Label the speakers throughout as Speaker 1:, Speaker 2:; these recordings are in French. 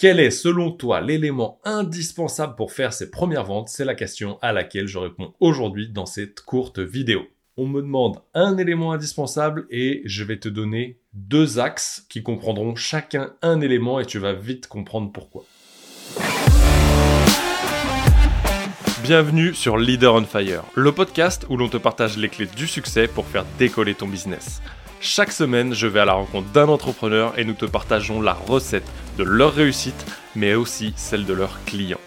Speaker 1: Quel est selon toi l'élément indispensable pour faire ses premières ventes? C'est la question à laquelle je réponds aujourd'hui dans cette courte vidéo. On me demande un élément indispensable et je vais te donner deux axes qui comprendront chacun un élément et tu vas vite comprendre pourquoi. Bienvenue sur Leader on Fire, le podcast où l'on te partage les clés du succès pour faire décoller ton business. Chaque semaine, je vais à la rencontre d'un entrepreneur et nous te partageons la recette de leur réussite, mais aussi celle de leurs clients.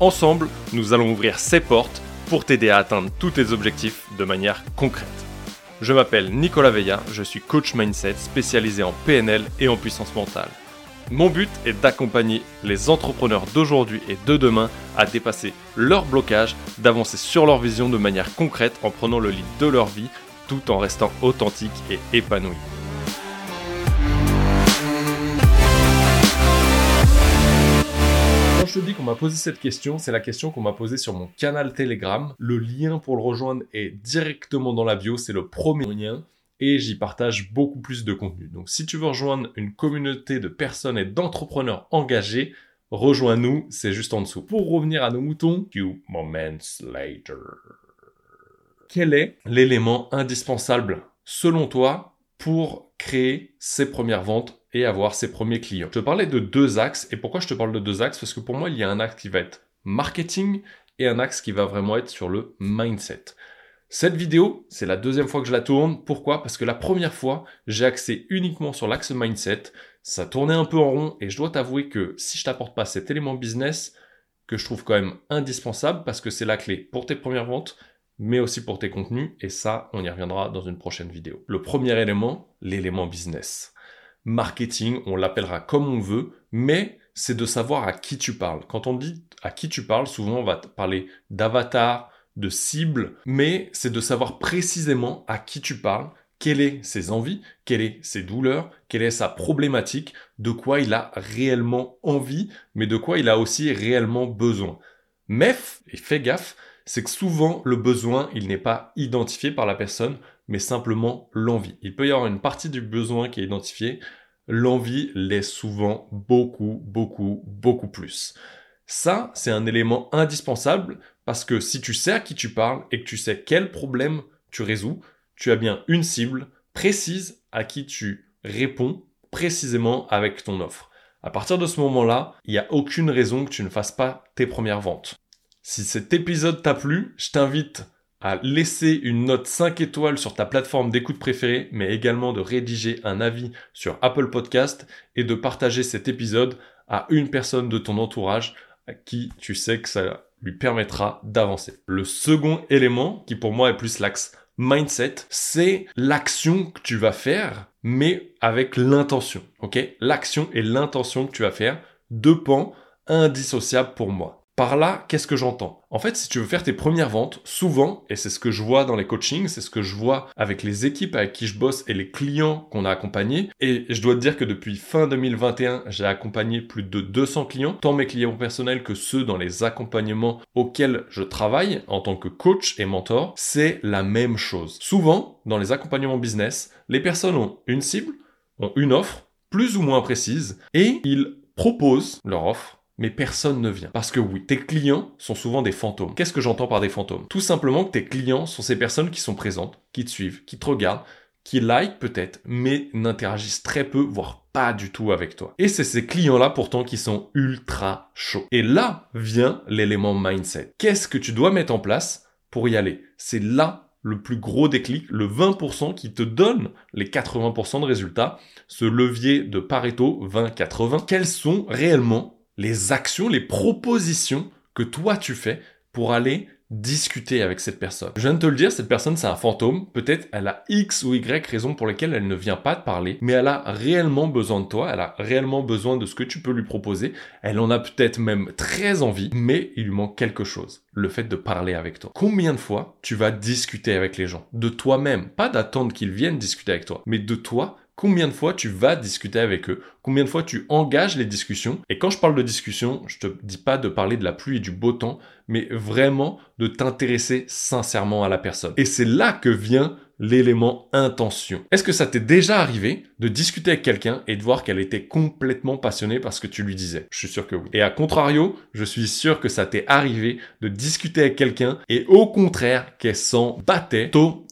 Speaker 1: Ensemble, nous allons ouvrir ces portes pour t'aider à atteindre tous tes objectifs de manière concrète. Je m'appelle Nicolas Veilla, je suis coach mindset spécialisé en PNL et en puissance mentale. Mon but est d'accompagner les entrepreneurs d'aujourd'hui et de demain à dépasser leurs blocages, d'avancer sur leur vision de manière concrète en prenant le lead de leur vie tout en restant authentique et épanoui. Quand je te dis qu'on m'a posé cette question, c'est la question qu'on m'a posée sur mon canal Telegram. Le lien pour le rejoindre est directement dans la bio, c'est le premier lien et j'y partage beaucoup plus de contenu. Donc si tu veux rejoindre une communauté de personnes et d'entrepreneurs engagés, rejoins-nous, c'est juste en dessous. Pour revenir à nos moutons, few moments later quel est l'élément indispensable selon toi pour créer ses premières ventes et avoir ses premiers clients? Je te parlais de deux axes et pourquoi je te parle de deux axes? Parce que pour moi, il y a un axe qui va être marketing et un axe qui va vraiment être sur le mindset. Cette vidéo, c'est la deuxième fois que je la tourne. Pourquoi? Parce que la première fois, j'ai axé uniquement sur l'axe mindset. Ça tournait un peu en rond et je dois t'avouer que si je t'apporte pas cet élément business, que je trouve quand même indispensable parce que c'est la clé pour tes premières ventes, mais aussi pour tes contenus, et ça, on y reviendra dans une prochaine vidéo. Le premier élément, l'élément business. Marketing, on l'appellera comme on veut, mais c'est de savoir à qui tu parles. Quand on dit à qui tu parles, souvent on va parler d'avatar, de cible, mais c'est de savoir précisément à qui tu parles, quelles sont ses envies, quelles sont ses douleurs, quelle est sa problématique, de quoi il a réellement envie, mais de quoi il a aussi réellement besoin. Mais, et fais gaffe, c'est que souvent le besoin, il n'est pas identifié par la personne, mais simplement l'envie. Il peut y avoir une partie du besoin qui est identifiée, l'envie l'est souvent beaucoup, beaucoup, beaucoup plus. Ça, c'est un élément indispensable parce que si tu sais à qui tu parles et que tu sais quel problème tu résous, tu as bien une cible précise à qui tu réponds précisément avec ton offre. À partir de ce moment-là, il n'y a aucune raison que tu ne fasses pas tes premières ventes. Si cet épisode t'a plu, je t'invite à laisser une note 5 étoiles sur ta plateforme d'écoute préférée, mais également de rédiger un avis sur Apple Podcast et de partager cet épisode à une personne de ton entourage à qui tu sais que ça lui permettra d'avancer. Le second élément, qui pour moi est plus l'axe mindset, c'est l'action que tu vas faire, mais avec l'intention. Ok? L'action et l'intention que tu vas faire, deux pans indissociables pour moi. Par là, qu'est-ce que j'entends? En fait, si tu veux faire tes premières ventes, souvent, et c'est ce que je vois dans les coachings, c'est ce que je vois avec les équipes avec qui je bosse et les clients qu'on a accompagnés, et je dois te dire que depuis fin 2021, j'ai accompagné plus de 200 clients, tant mes clients personnels que ceux dans les accompagnements auxquels je travaille en tant que coach et mentor, c'est la même chose. Souvent, dans les accompagnements business, les personnes ont une cible, ont une offre, plus ou moins précise, et ils proposent leur offre mais personne ne vient. Parce que oui, tes clients sont souvent des fantômes. Qu'est-ce que j'entends par des fantômes? Tout simplement que tes clients sont ces personnes qui sont présentes, qui te suivent, qui te regardent, qui like peut-être, mais n'interagissent très peu, voire pas du tout avec toi. Et c'est ces clients-là pourtant qui sont ultra chauds. Et là vient l'élément mindset. Qu'est-ce que tu dois mettre en place pour y aller? C'est là le plus gros déclic, le 20% qui te donne les 80% de résultats, ce levier de Pareto 20-80. Quels sont réellement les actions, les propositions que toi tu fais pour aller discuter avec cette personne. Je viens de te le dire, cette personne c'est un fantôme, peut-être elle a X ou Y raisons pour lesquelles elle ne vient pas te parler, mais elle a réellement besoin de toi, elle a réellement besoin de ce que tu peux lui proposer, elle en a peut-être même très envie, mais il lui manque quelque chose, le fait de parler avec toi. Combien de fois tu vas discuter avec les gens? De toi-même, pas d'attendre qu'ils viennent discuter avec toi, mais de toi combien de fois tu vas discuter avec eux, combien de fois tu engages les discussions. Et quand je parle de discussion, je te dis pas de parler de la pluie et du beau temps, mais vraiment de t'intéresser sincèrement à la personne. Et c'est là que vient l'élément intention. Est-ce que ça t'est déjà arrivé de discuter avec quelqu'un et de voir qu'elle était complètement passionnée par ce que tu lui disais? Je suis sûr que oui. Et à contrario, je suis sûr que ça t'est arrivé de discuter avec quelqu'un et au contraire qu'elle s'en battait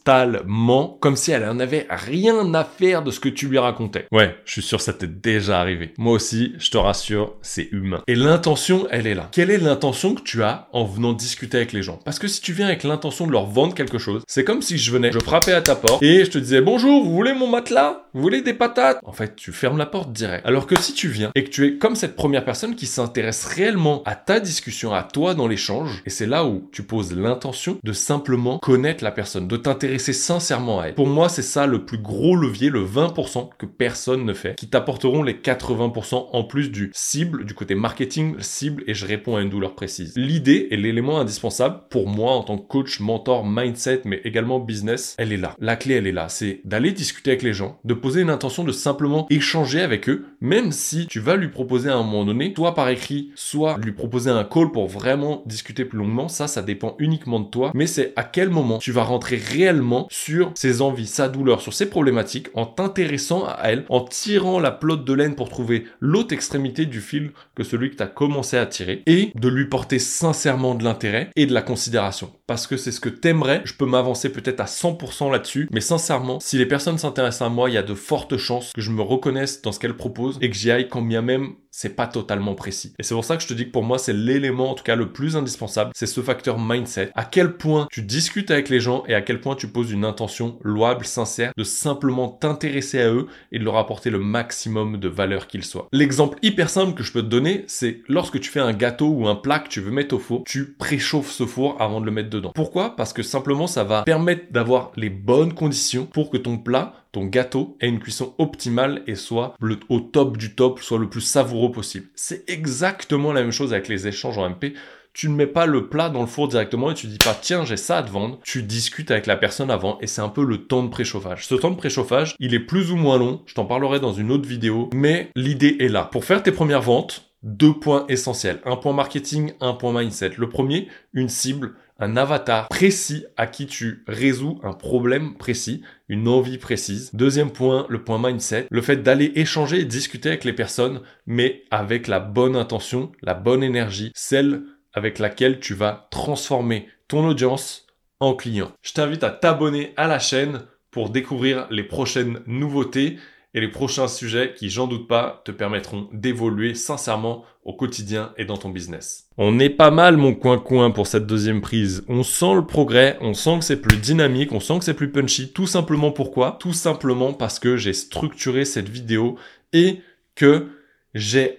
Speaker 1: totalement comme si elle en avait rien à faire de ce que tu lui racontais. Ouais, je suis sûr ça t'est déjà arrivé. Moi aussi, je te rassure, c'est humain. Et l'intention, elle est là. Quelle est l'intention que tu as en venant discuter avec les gens? Parce que si tu viens avec l'intention de leur vendre quelque chose, c'est comme si je venais, je frappais à ta porte et je te disais bonjour, vous voulez mon matelas? Vous voulez des patates? En fait, tu fermes la porte direct. Alors que si tu viens et que tu es comme cette première personne qui s'intéresse réellement à ta discussion, à toi dans l'échange, et c'est là où tu poses l'intention de simplement connaître la personne, de t'intéresser sincèrement à elle. Pour moi, c'est ça le plus gros levier, le 20% que personne ne fait, qui t'apporteront les 80% en plus du cible, du côté marketing, cible, et je réponds à une douleur précise. L'idée et l'élément indispensable pour moi en tant que coach, mentor, mindset, mais également business, elle est là. La clé, elle est là. C'est d'aller discuter avec les gens, de poser une intention de simplement échanger avec eux, même si tu vas lui proposer à un moment donné, soit par écrit, soit lui proposer un call pour vraiment discuter plus longuement. Ça, ça dépend uniquement de toi. Mais c'est à quel moment tu vas rentrer réellement sur ses envies, sa douleur, sur ses problématiques, en t'intéressant à elle, en tirant la pelote de laine pour trouver l'autre extrémité du fil que celui que tu as commencé à tirer, et de lui porter sincèrement de l'intérêt et de la considération. Parce que c'est ce que t'aimerais. Je peux m'avancer peut-être à 100% là-dessus, mais sincèrement, si les personnes s'intéressent à moi, il y a de fortes chances que je me reconnaisse dans ce qu'elles proposent et que j'y aille quand bien même c'est pas totalement précis. Et c'est pour ça que je te dis que pour moi, c'est l'élément, en tout cas, le plus indispensable, c'est ce facteur mindset. À quel point tu discutes avec les gens et à quel point tu poses une intention louable, sincère, de simplement t'intéresser à eux et de leur apporter le maximum de valeur qu'ils soient. L'exemple hyper simple que je peux te donner, c'est lorsque tu fais un gâteau ou un plat que tu veux mettre au four, tu préchauffes ce four avant de le mettre dedans. Pourquoi? Parce que simplement, ça va permettre d'avoir les bonnes conditions pour que ton plat ton gâteau ait une cuisson optimale et soit au top du top, soit le plus savoureux possible. C'est exactement la même chose avec les échanges en MP. Tu ne mets pas le plat dans le four directement et tu dis pas tiens j'ai ça à te vendre. Tu discutes avec la personne avant et c'est un peu le temps de préchauffage. Ce temps de préchauffage, il est plus ou moins long. Je t'en parlerai dans une autre vidéo, mais l'idée est là. Pour faire tes premières ventes, deux points essentiels. Un point marketing, un point mindset. Le premier, une cible un avatar précis à qui tu résous un problème précis, une envie précise. Deuxième point, le point mindset, le fait d'aller échanger et discuter avec les personnes, mais avec la bonne intention, la bonne énergie, celle avec laquelle tu vas transformer ton audience en client. Je t'invite à t'abonner à la chaîne pour découvrir les prochaines nouveautés et les prochains sujets qui, j'en doute pas, te permettront d'évoluer sincèrement au quotidien et dans ton business. On est pas mal mon coin-coin pour cette deuxième prise. On sent le progrès, on sent que c'est plus dynamique, on sent que c'est plus punchy. Tout simplement pourquoi? Tout simplement parce que j'ai structuré cette vidéo et que j'ai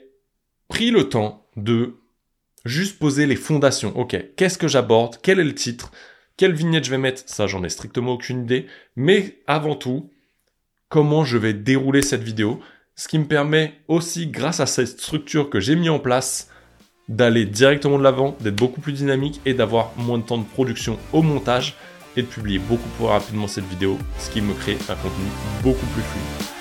Speaker 1: pris le temps de juste poser les fondations. Ok, qu'est-ce que j'aborde? Quel est le titre? Quelle vignette je vais mettre? Ça, j'en ai strictement aucune idée. Mais avant tout, comment je vais dérouler cette vidéo, ce qui me permet aussi, grâce à cette structure que j'ai mis en place, d'aller directement de l'avant, d'être beaucoup plus dynamique et d'avoir moins de temps de production au montage et de publier beaucoup plus rapidement cette vidéo, ce qui me crée un contenu beaucoup plus fluide.